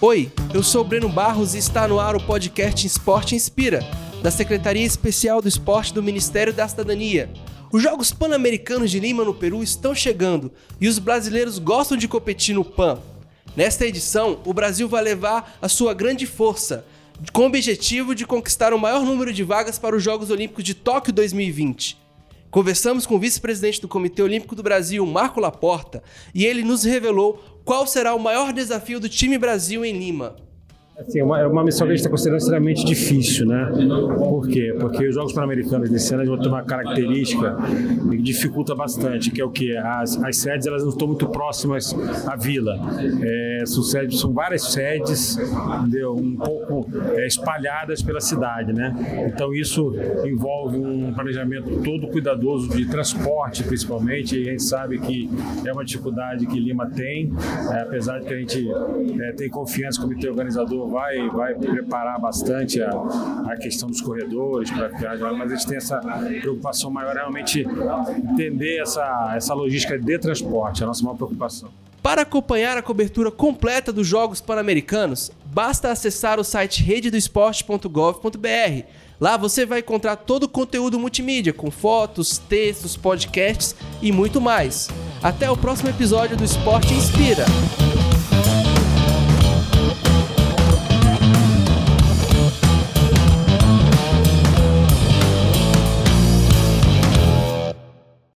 Oi, eu sou o Breno Barros e está no ar o podcast Esporte Inspira, da Secretaria Especial do Esporte do Ministério da Cidadania. Os Jogos Pan-Americanos de Lima, no Peru, estão chegando e os brasileiros gostam de competir no PAN. Nesta edição, o Brasil vai levar a sua grande força, com o objetivo de conquistar o maior número de vagas para os Jogos Olímpicos de Tóquio 2020. Conversamos com o vice-presidente do Comitê Olímpico do Brasil, Marco Laporta, e ele nos revelou qual será o maior desafio do time Brasil em Lima. Assim, uma, é uma missão que a gente está considerando extremamente difícil, né? Por quê? Porque os Jogos Pan-Americanos desse ano vão ter uma característica que dificulta bastante, que é o quê? As, as sedes elas não estão muito próximas à vila. É, são, sedes, são várias sedes, entendeu? Um pouco é, espalhadas pela cidade, né? Então isso envolve um planejamento todo cuidadoso de transporte, principalmente, e a gente sabe que é uma dificuldade que Lima tem, é, apesar de que a gente é, tem confiança no comitê organizador vai, vai preparar bastante a, a questão dos corredores para viajar, mas gente tem essa preocupação maior realmente entender essa, essa logística de transporte, a nossa maior preocupação. Para acompanhar a cobertura completa dos Jogos Pan-Americanos, basta acessar o site rededoesporte.gov.br. Lá você vai encontrar todo o conteúdo multimídia, com fotos, textos, podcasts e muito mais. Até o próximo episódio do Esporte Inspira.